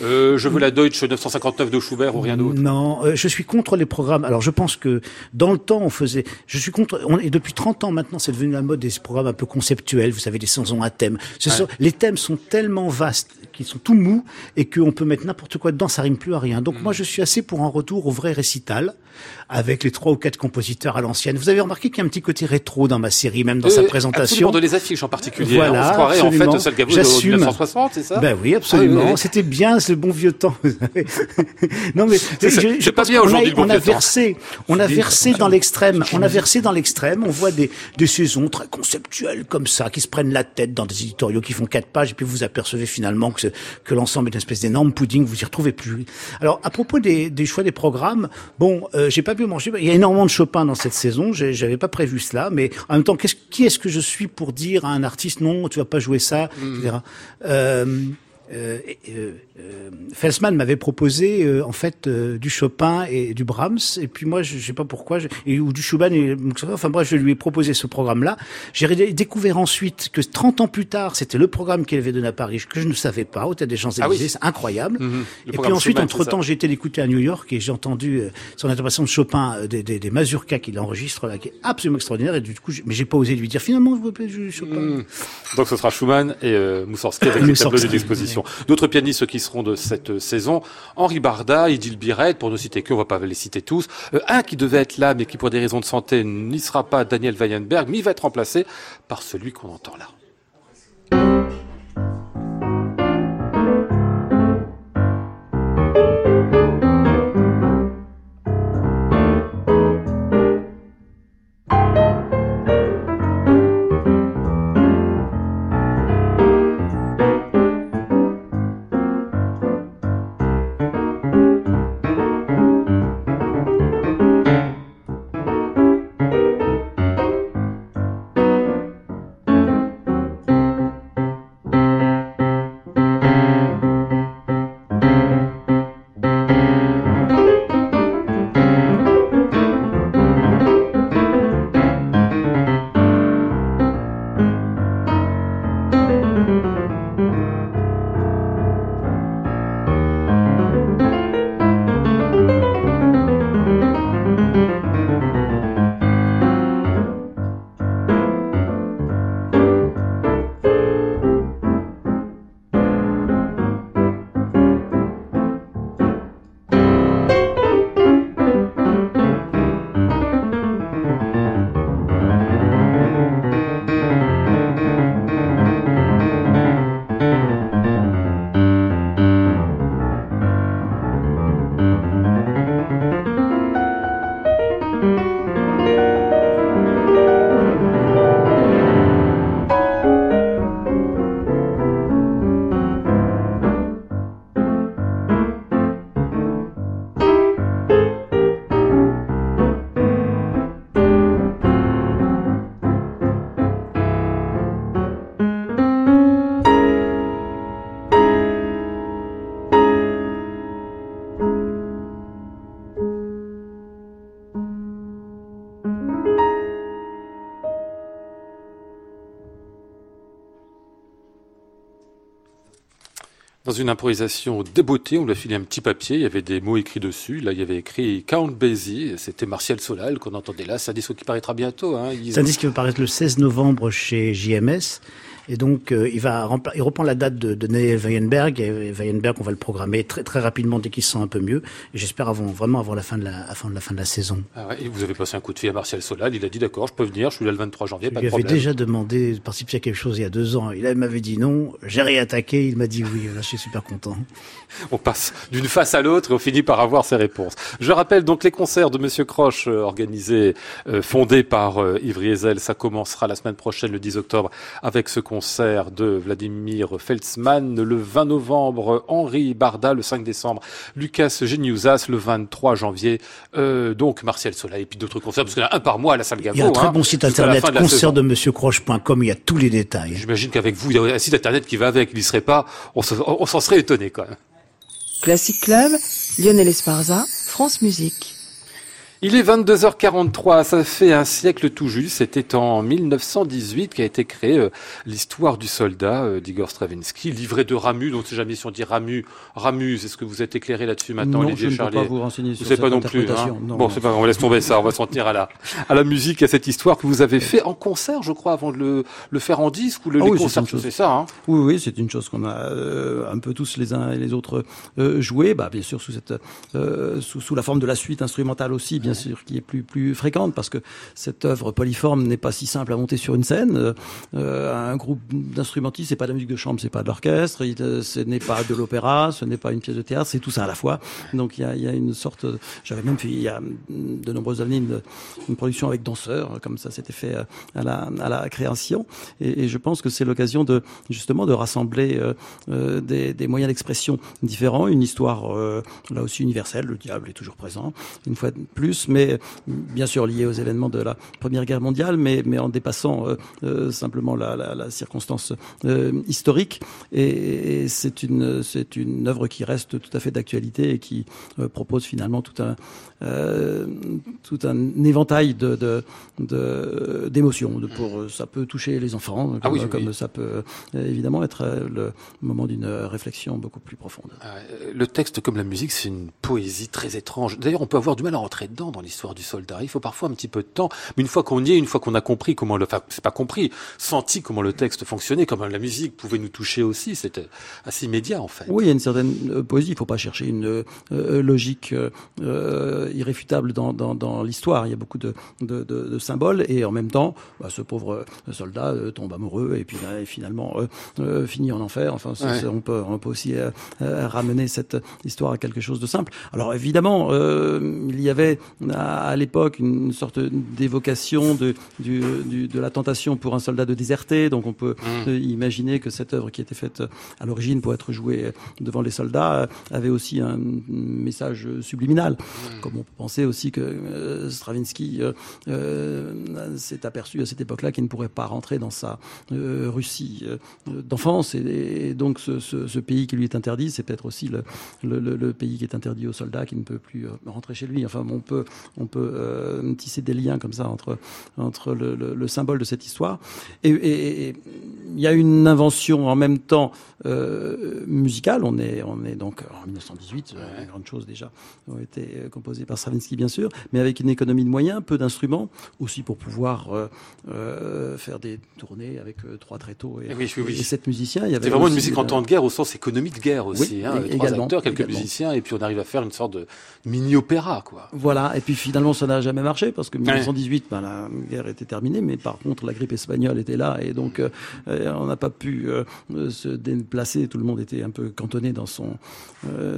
euh, je veux la Deutsche 959 de Schubert ou rien d'autre Non, euh, je suis contre les programmes. Alors je pense que dans le temps on faisait, je suis contre. On est depuis 30 ans maintenant, c'est devenu la mode des programmes un peu conceptuels. Vous savez, des saisons à thème. Ce sont- les thèmes sont tellement vastes qu'ils sont tout mous et qu'on peut mettre n'importe quoi dedans, ça rime plus à rien. Donc moi je suis assez pour un retour au vrai récital avec les trois ou quatre compositeurs à l'ancienne. Vous avez remarqué qu'il y a un petit côté rétro dans ma série, même dans sa Euh, présentation. Absolument, de les affiches en particulier. Voilà, on se croirait en absolument. fait Salgavo de J'assume. 1960, c'est ça? Ben oui, absolument. Ah oui, oui. C'était bien, c'est le bon vieux temps. non mais je- je pas pense bien aujourd'hui, bon On a versé, on a versé dans l'extrême. On a versé dans l'extrême. On voit des des saisons très conceptuelles comme ça, qui se prennent la tête dans des éditoriaux qui font quatre pages, et puis vous apercevez finalement que que l'ensemble est une espèce d'énorme pudding. Vous y retrouvez plus. Alors à propos des, des choix des programmes, bon, euh, j'ai pas pu manger. Il y a énormément de Chopin dans cette saison. J'avais pas prévu cela, mais en même temps, qui est-ce que je suis pour dire à un artiste non, tu vas pas jouer ça, etc. Euh, euh, euh, euh, Felsman m'avait proposé euh, en fait euh, du Chopin et du Brahms et puis moi je, je sais pas pourquoi je, et, ou du Schumann et enfin bref je lui ai proposé ce programme là j'ai découvert ensuite que 30 ans plus tard c'était le programme qu'il avait donné à Paris que je ne savais pas au Théâtre des Champs-Élysées Ah oui. c'est incroyable Mhm. Et puis ensuite Schumann, entre temps j'ai été l'écouter à New York et j'ai entendu euh, son interprétation de Chopin euh, des, des, des mazurkas qu'il enregistre là qui est absolument extraordinaire et du coup mais j'ai pas osé lui dire finalement je veux pas jouer Chopin Hmm. Donc ce sera Schumann et euh, Moussorski avec les tableaux Moussorgsky, d'exposition. D'autres pianistes qui seront de cette saison, Henri Barda, Idil Biret, pour ne citer que, on va pas les citer tous. Euh, un qui devait être là, mais qui pour des raisons de santé n'y sera pas, Daniel Weinberg, mais il va être remplacé par celui qu'on entend là. Une improvisation débeautée, on lui a filé un petit papier, il y avait des mots écrits dessus. Là, il y avait écrit Count Basie, c'était Martial Solal qu'on entendait là. C'est un disque qui paraîtra bientôt. Hein. C'est un disque qui va paraître le 16 novembre chez JMS. Et donc, euh, il va il reprend la date de, de Neil Weinberg. Et Weinberg, on va le programmer très très rapidement dès qu'il se sent un peu mieux. J'espère avant, vraiment avant la fin de la, avant la fin de la saison. Ah ouais, et vous avez passé un coup de fil à Martial Solal. Il a dit d'accord, je peux venir. Je suis là le 23 janvier. Je pas lui de avais problème. déjà demandé de participer à quelque chose il y a deux ans. Il m'avait dit non. J'ai réattaqué. Il m'a dit oui. Là, je suis super content. On passe d'une face à l'autre et on finit par avoir ses réponses. Je rappelle donc les concerts de Monsieur Croche euh, organisés, euh, fondés par Yves Riesel. Ça commencera la semaine prochaine, le 10 octobre, avec ce concert de Vladimir Feltzmann. Le 20 novembre, Henri Barda. Le 5 décembre, Lucas Geniusas. Le 23 janvier, euh, donc Martial Soleil. Et puis d'autres concerts, parce qu'il y en a un par mois à la salle Gaveau. Il y a un très hein, bon site internet, fin de concert de monsieurcroche.com. Il y a tous les détails. J'imagine qu'avec vous, il y a un site internet qui va avec. Il n'y serait pas. On se- on s'en serait étonné quand même. Classic Club, Lionel Esparza, France Musique. Il est 22h43, ça fait un siècle tout juste, c'était en 1918 qu'a été créée euh, l'histoire du soldat euh, d'Igor Stravinsky, livré de Ramu, donc c'est jamais si on dit Ramu, Ramu, est-ce que vous êtes éclairé là-dessus maintenant, non, Olivier je ne peux pas vous renseigner Vous sur savez cette pas non plus, hein. Non, Bon, c'est pas on laisse tomber ça, on va s'en tenir à la, à la musique, à cette histoire que vous avez fait en concert, je crois, avant de le, le faire en disque, ou le Ah oui, chose. c'est ça, hein Oui, oui, c'est une chose qu'on a euh, un peu tous les uns et les autres euh, joué, bah, bien sûr sous cette sous, sous la forme de la suite instrumentale aussi, bien qui est plus plus fréquente parce que cette œuvre polyforme n'est pas si simple à monter sur une scène. Euh, euh, un groupe d'instrumentistes, c'est pas de la musique de chambre, c'est pas de l'orchestre, euh, ce n'est pas de l'opéra, ce n'est pas une pièce de théâtre, c'est tout ça à la fois. Donc il y a, une sorte, j'avais même fait il y a de nombreuses années une, production avec danseurs, comme ça s'était fait à la, création. Et, je pense que c'est l'occasion de justement de rassembler des, des moyens d'expression différents, une histoire là aussi universelle. Le diable est toujours présent, une fois de plus, mais bien sûr lié aux événements de la Première Guerre mondiale, mais, en dépassant euh, euh, simplement la, circonstance euh, historique. Et, c'est une œuvre qui reste tout à fait d'actualité et qui propose finalement tout un euh, tout un éventail de de- de- d'émotions. De, pour euh, ça peut toucher les enfants, comme, Ah oui, comme oui. ça peut euh, évidemment être le moment d'une réflexion beaucoup plus profonde. Euh, Le texte, comme la musique, c'est une poésie très étrange. D'ailleurs, on peut avoir du mal à rentrer dedans dans l'histoire du soldat. Il faut parfois un petit peu de temps. Mais une fois qu'on y est, une fois qu'on a compris comment le, enfin, c'est pas compris, senti comment le texte fonctionnait, comment la musique pouvait nous toucher aussi, c'était assez immédiat, en fait. Oui, il y a une certaine poésie. Il ne faut pas chercher une euh, logique euh, euh, irréfutable dans, dans, dans l'histoire. Il y a beaucoup de, de, de, de symboles et en même temps, bah, ce pauvre euh, soldat euh, tombe amoureux et puis et finalement euh, euh, finit en enfer. Enfin, Ouais. on peut on peut aussi ramener cette histoire à quelque chose de simple. Alors évidemment, il y avait à, à l'époque une sorte d'évocation de du, du, de la tentation pour un soldat de déserter. Donc on peut Mmh. imaginer que cette œuvre qui était faite à l'origine pour être jouée devant les soldats avait aussi un message subliminal. Comme on peut penser aussi que euh, Stravinsky euh, euh, s'est aperçu à cette époque-là qu'il ne pourrait pas rentrer dans sa Russie d'enfance et, et donc ce, ce, ce pays qui lui est interdit, c'est peut-être aussi le, le, le- le pays qui est interdit aux soldats qui ne peut plus rentrer chez lui. Enfin, on peut on peut tisser des liens comme ça entre entre le, le, le symbole de cette histoire et, il y a une invention en même temps euh, musicale. On est on est donc en 1918, euh, une grande chose déjà ont été euh, par Stravinsky bien sûr, mais avec une économie de moyens, peu d'instruments, aussi pour pouvoir euh, euh, faire des tournées avec euh, trois tréteaux et, Eh oui, oui, oui. et sept musiciens. C'est vraiment une musique en temps de guerre au sens économie de guerre aussi. Hein, trois acteurs, quelques également. musiciens, et puis on arrive à faire une sorte de mini-opéra, quoi. Voilà, et puis finalement ça n'a jamais marché parce que Ouais. 1918, ben, la guerre était terminée, mais par contre la grippe espagnole était là et donc euh, on n'a pas pu euh, se déplacer. Tout le monde était un peu cantonné dans son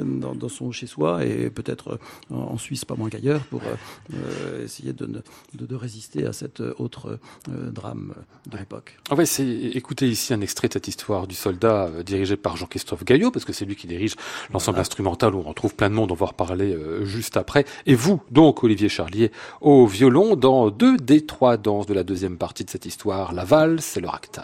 dans, dans son chez soi et peut-être en en Suisse pas moins qu'ailleurs pour euh, euh, essayer de, ne- de, de résister à cet autre euh, drame de l'époque. On va essayer écouter ici un extrait de cette histoire du soldat dirigé par Jean-Christophe Gaillot, parce que c'est lui qui dirige l'ensemble instrumental où on retrouve plein de monde, on va en reparler juste après. Et vous, donc, Olivier Charlier, au violon dans deux des trois danses de la deuxième partie de cette histoire, la valse et le ragtime.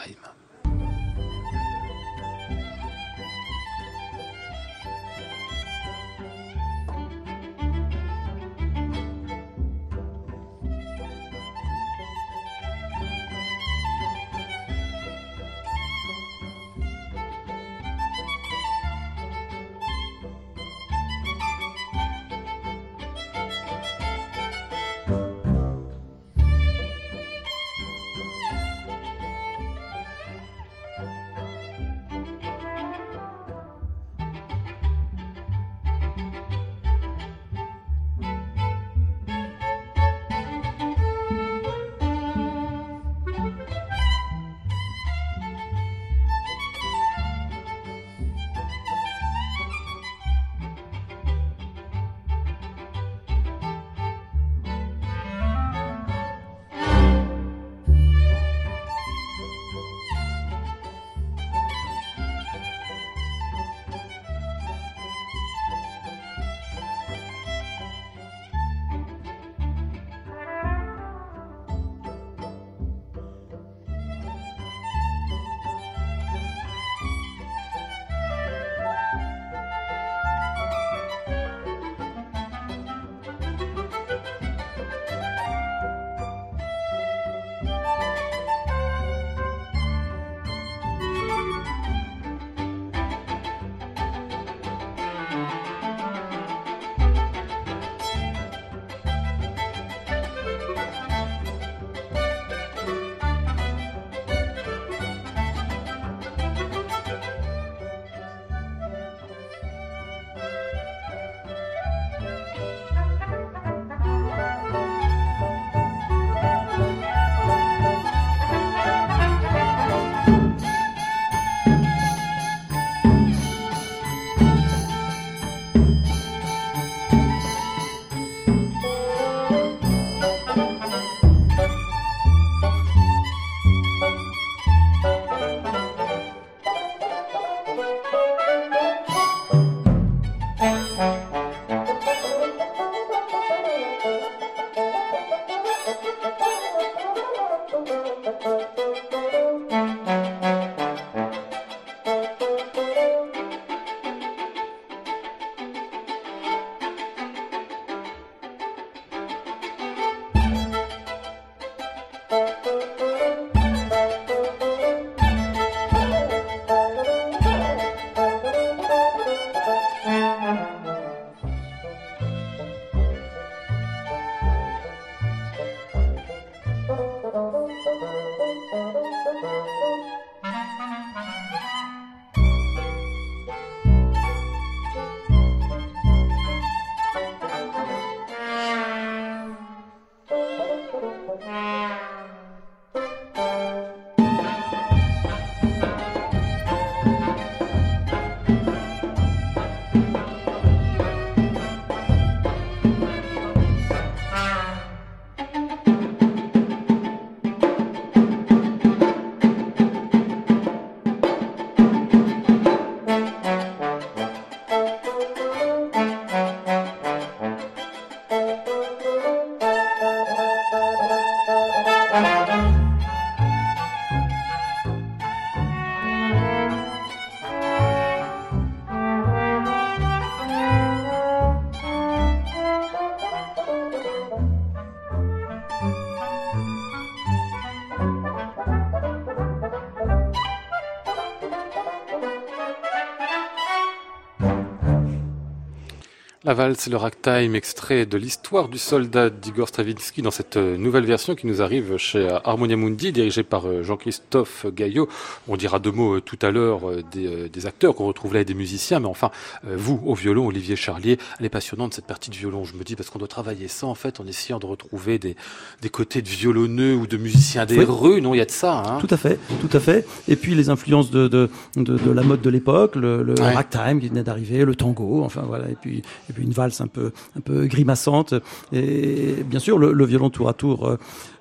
Valse, le ragtime, extrait de l'histoire du soldat d'Igor Stravinsky dans cette euh, nouvelle version qui nous arrive chez euh, Harmonia Mundi, dirigée par euh, Jean-Christophe Gaillot. On dira deux mots tout à l'heure des, des, acteurs qu'on retrouve là et des musiciens, mais enfin, vous, au violon, Olivier Charlier, elle est passionnante cette partie de violon, je me dis, parce qu'on doit travailler ça en fait en essayant de retrouver des, des côtés de violonneux ou de musiciens des rues, non, il y a de ça. Hein tout à fait, tout à fait. Et puis les influences de, de, de, de la mode de l'époque, le, le ragtime qui venait d'arriver, le tango, enfin voilà, et puis et puis une valse un peu, un peu grimaçante. Et bien sûr, le, violon tour à tour euh,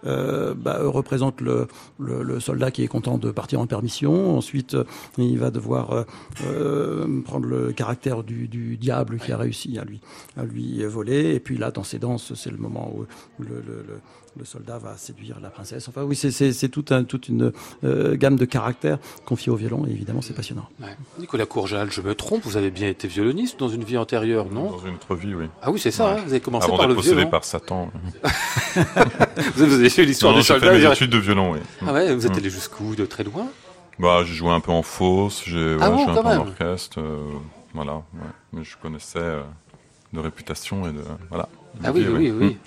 euh, bah, représente le, le, soldat qui est content de partir en permission. Ensuite, il va devoir euh, prendre le caractère du, du, diable qui a réussi à lui, à lui voler. Et puis là, dans ces danses, c'est le moment où le soldat va séduire la princesse. Enfin oui, c'est tout un, toute une euh, gamme de caractères confiés au violon et évidemment c'est passionnant. Ouais. Nicolas Courjal, je me trompe, vous avez bien été violoniste dans une vie antérieure, non? Dans une autre vie, oui. Ah oui, c'est ça, hein, vous avez commencé Avant par le violon. par Satan. vous avez fait l'histoire du soldat. J'ai fait mes études de violon, oui. Ah ouais, vous êtes mm. allé jusqu'où De très loin? Bah, j'ai joué un peu en fosse, j'ai ah joué un peu en orchestre, euh, voilà. Ouais. Mais je connaissais euh, de réputation et de voilà. Ah oui, oui, oui. Mm.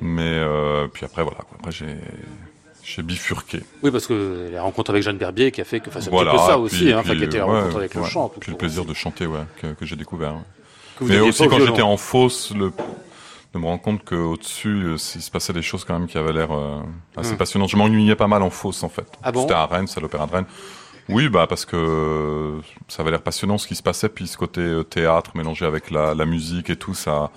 Mais euh, puis après, voilà. Après, j'ai j'ai bifurqué. Oui, parce que la rencontre avec Jeanne Berbier qui a fait que, enfin, c'est voilà, un peu ça aussi, hein, qui était la rencontre avec le chant. Puis le plaisir de chanter, ouais, que, que j'ai découvert. Mais aussi quand j'étais en fosse, le, de me rendre compte qu'au-dessus, euh, il se passait des choses quand même qui avaient l'air euh, assez hum. passionnantes. Je m'ennuyais pas mal en fosse, en fait. Ah bon C'était à Rennes, c'est l'opéra de Rennes. Oui, bah parce que ça avait l'air passionnant ce qui se passait, puis ce côté théâtre mélangé avec la, la musique et tout, ça,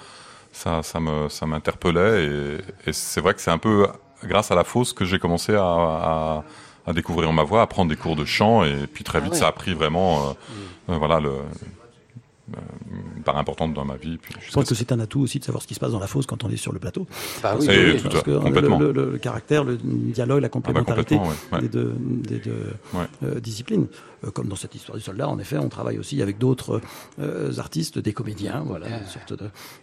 ça, ça me, ça m'interpellait. Et, et c'est vrai que c'est un peu grâce à la fosse que j'ai commencé à, à, à, découvrir ma voix, à prendre des cours de chant. Et puis très ah vite, ça a pris vraiment, euh, mmh. euh, voilà, le, euh, une part importante dans ma vie. Puis je pense que c'est un atout aussi de savoir ce qui se passe dans la fosse quand on est sur le plateau. Bah oui, oui, parce que complètement. Le, le, le, caractère, le dialogue, la complémentarité ah bah ouais, des deux, des deux euh, disciplines. Euh, comme dans cette histoire du soldat, en effet, on travaille aussi avec d'autres euh, artistes, des comédiens, voilà, une sorte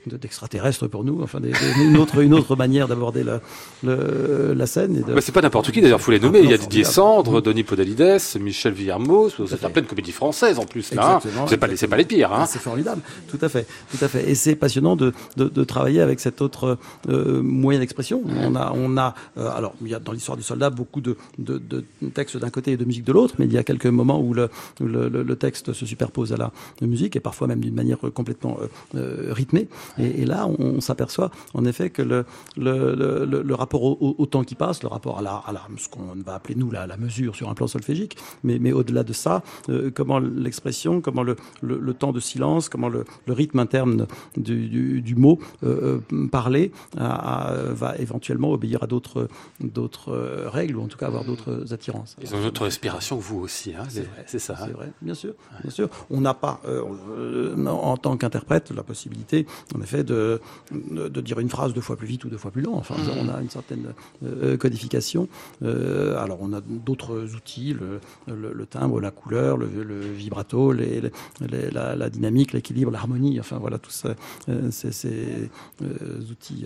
de, d'extraterrestres pour nous, enfin, des, des, une, autre, une autre manière d'aborder la, le, la scène. De... Bah, c'est pas n'importe qui, d'ailleurs, faut les nommer. Ah, Il y a Didier Sandre, Denis Podalides, Michel Villermoz, c'est en pleine comédie française en plus, là. Hein. C'est pas, les, pas les pires, hein. C'est formidable, tout à fait, tout à fait. Et c'est passionnant de, de, de, travailler avec cet autre euh, moyen d'expression. On a, on a, euh, alors, il y a dans l'histoire du soldat beaucoup de, de, de textes d'un côté et de musique de l'autre, mais il y a quelques moments où le, le, le, texte se superpose à la musique et parfois même d'une manière complètement euh, euh rythmée. Et, et, là, on, on s'aperçoit en effet que le, le, le rapport au, au, temps qui passe, le rapport à la, à la ce qu'on va appeler nous la, la, mesure sur un plan solfégique, mais, mais au-delà de ça, euh, comment l'expression, comment le, le, temps de silence, comment le, rythme interne du, du, du mot euh, euh parlé à, à, va éventuellement obéir à d'autres d'autres règles ou en tout cas avoir d'autres attirances. Ils ont une autre respiration que vous aussi, hein, c'est ça. C'est vrai, bien sûr, bien sûr. On n'a pas, euh, en tant qu'interprète, la possibilité, en effet, de, de, dire une phrase deux fois plus vite ou deux fois plus lent. Enfin, mmh. on a une certaine euh, codification. Euh, alors, on a d'autres outils, le, le, le, timbre, la couleur, le, le vibrato, les, les, la, la, dynamique, l'équilibre, l'harmonie. Enfin, voilà, tous ça, euh, ces, euh, outils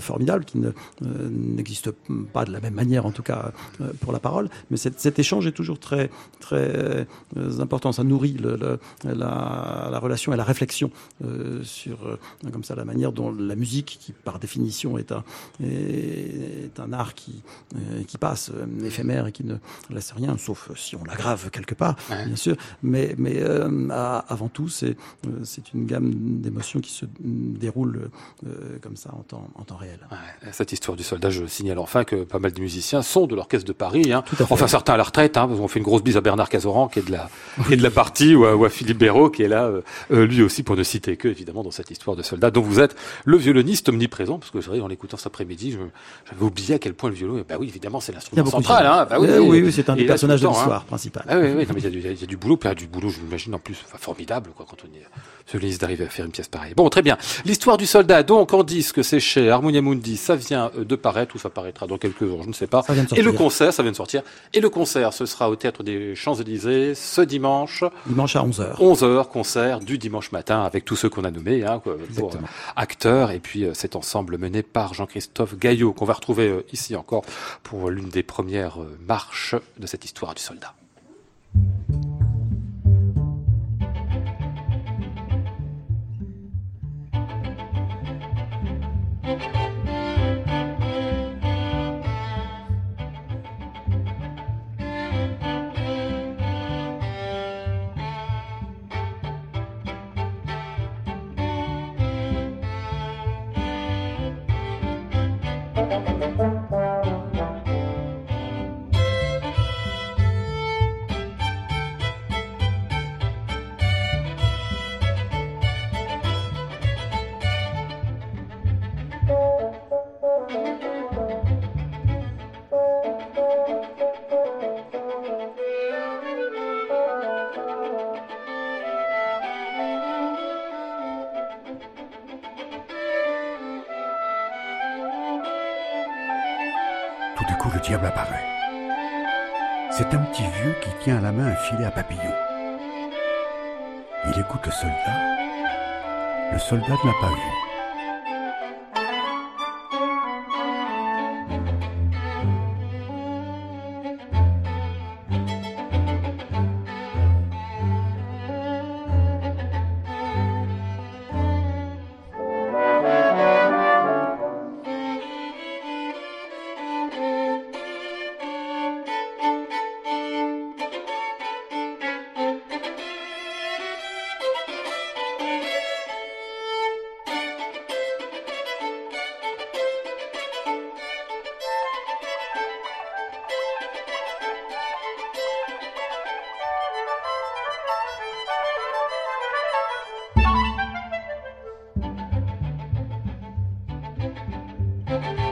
formidables qui n'existent pas de la même manière, en tout cas pour la parole. Mais cet, cet échange est toujours très, très euh, important. Ça nourrit le, le, la, la, relation et la réflexion euh, sur euh, comme ça la manière dont la musique, qui par définition est un, est un art qui, qui passe, éphémère et qui ne laisse rien, sauf si on l'aggrave quelque part, ouais. bien sûr. Mais, mais euh, avant tout, c'est c'est une gamme d'émotions qui se déroule comme ça en temps, en temps réel. Ouais. Cette histoire du soldat, je signale enfin que pas mal de musiciens sont de l'orchestre de Paris. Hein. Enfin, certains à la retraite. Hein, on fait une grosse bise à Bernard Cazoran, qui est de la, et de la partie, ou à, ou à Philippe Béraud, qui est là, euh, lui aussi, pour ne citer que, évidemment, dans cette histoire de soldat, dont vous êtes le violoniste omniprésent, parce que c'est vrai, en l'écoutant cet après-midi, j'avais oublié à quel point le violon, bah oui, évidemment, c'est l'instrument central, hein, bah oui, euh, oui, oui c'est un des personnages de l'histoire hein. principal. Ah oui, oui, mais il y, y, a du boulot, puis il y a du boulot, je m'imagine, en plus, enfin, formidable, quoi, quand on est violoniste d'arriver à faire une pièce pareille. Bon, très bien. L'histoire du soldat, donc, en disque, c'est chez Harmonia Mundi, ça vient euh, de paraître, ou ça paraîtra dans quelques jours, je ne sais pas. Et le concert, ça vient de sortir. Et le concert, ce sera au Théâtre des Champs-Élysées, ce dimanche. Dimanche à 11h. 11h, concert du dimanche matin avec tous ceux qu'on a nommés, hein, pour, euh, acteurs, et puis euh, cet ensemble mené par Jean-Christophe Gaillot, qu'on va retrouver ici encore pour l'une des premières marches de cette histoire du soldat. Soldat ne l'a pas. Le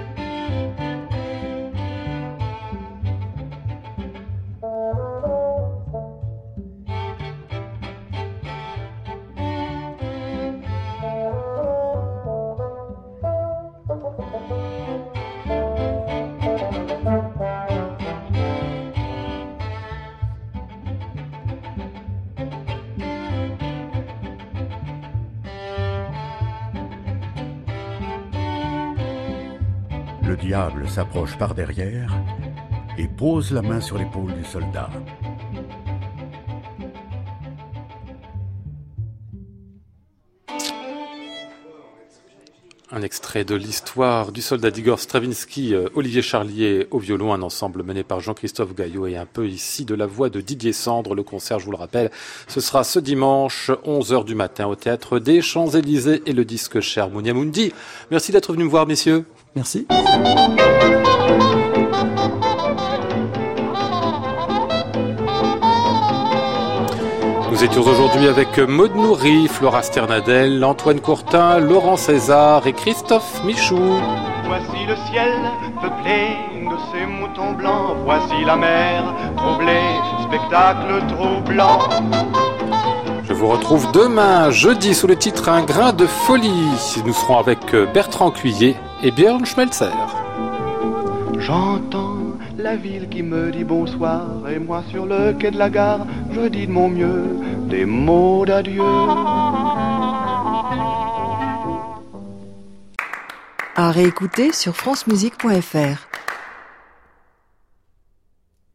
s'approche par derrière et pose la main sur l'épaule du soldat. Un extrait de l'histoire du soldat d'Igor Stravinsky, euh, Olivier Charlier au violon, un ensemble mené par Jean-Christophe Gaillot et un peu ici de la voix de Didier Sandre. Le concert, je vous le rappelle, ce sera ce dimanche, 11h du matin au théâtre des Champs-Élysées et le disque cher Mounia Mundi. Merci d'être venu me voir, messieurs. Merci. Nous étions aujourd'hui avec Maud Nourri, Flora Sternadel, Antoine Courtin, Laurent César et Christophe Michou. Voici le ciel peuplé de ces moutons blancs. Voici la mer troublée, spectacle troublant. Je vous retrouve demain, jeudi, sous le titre Un grain de folie. Nous serons avec Bertrand Cuillet et Björn Schmelzer. J'entends la ville qui me dit bonsoir et moi sur le quai de la gare, je dis de mon mieux des mots d'adieu. À réécouter sur francemusique.fr.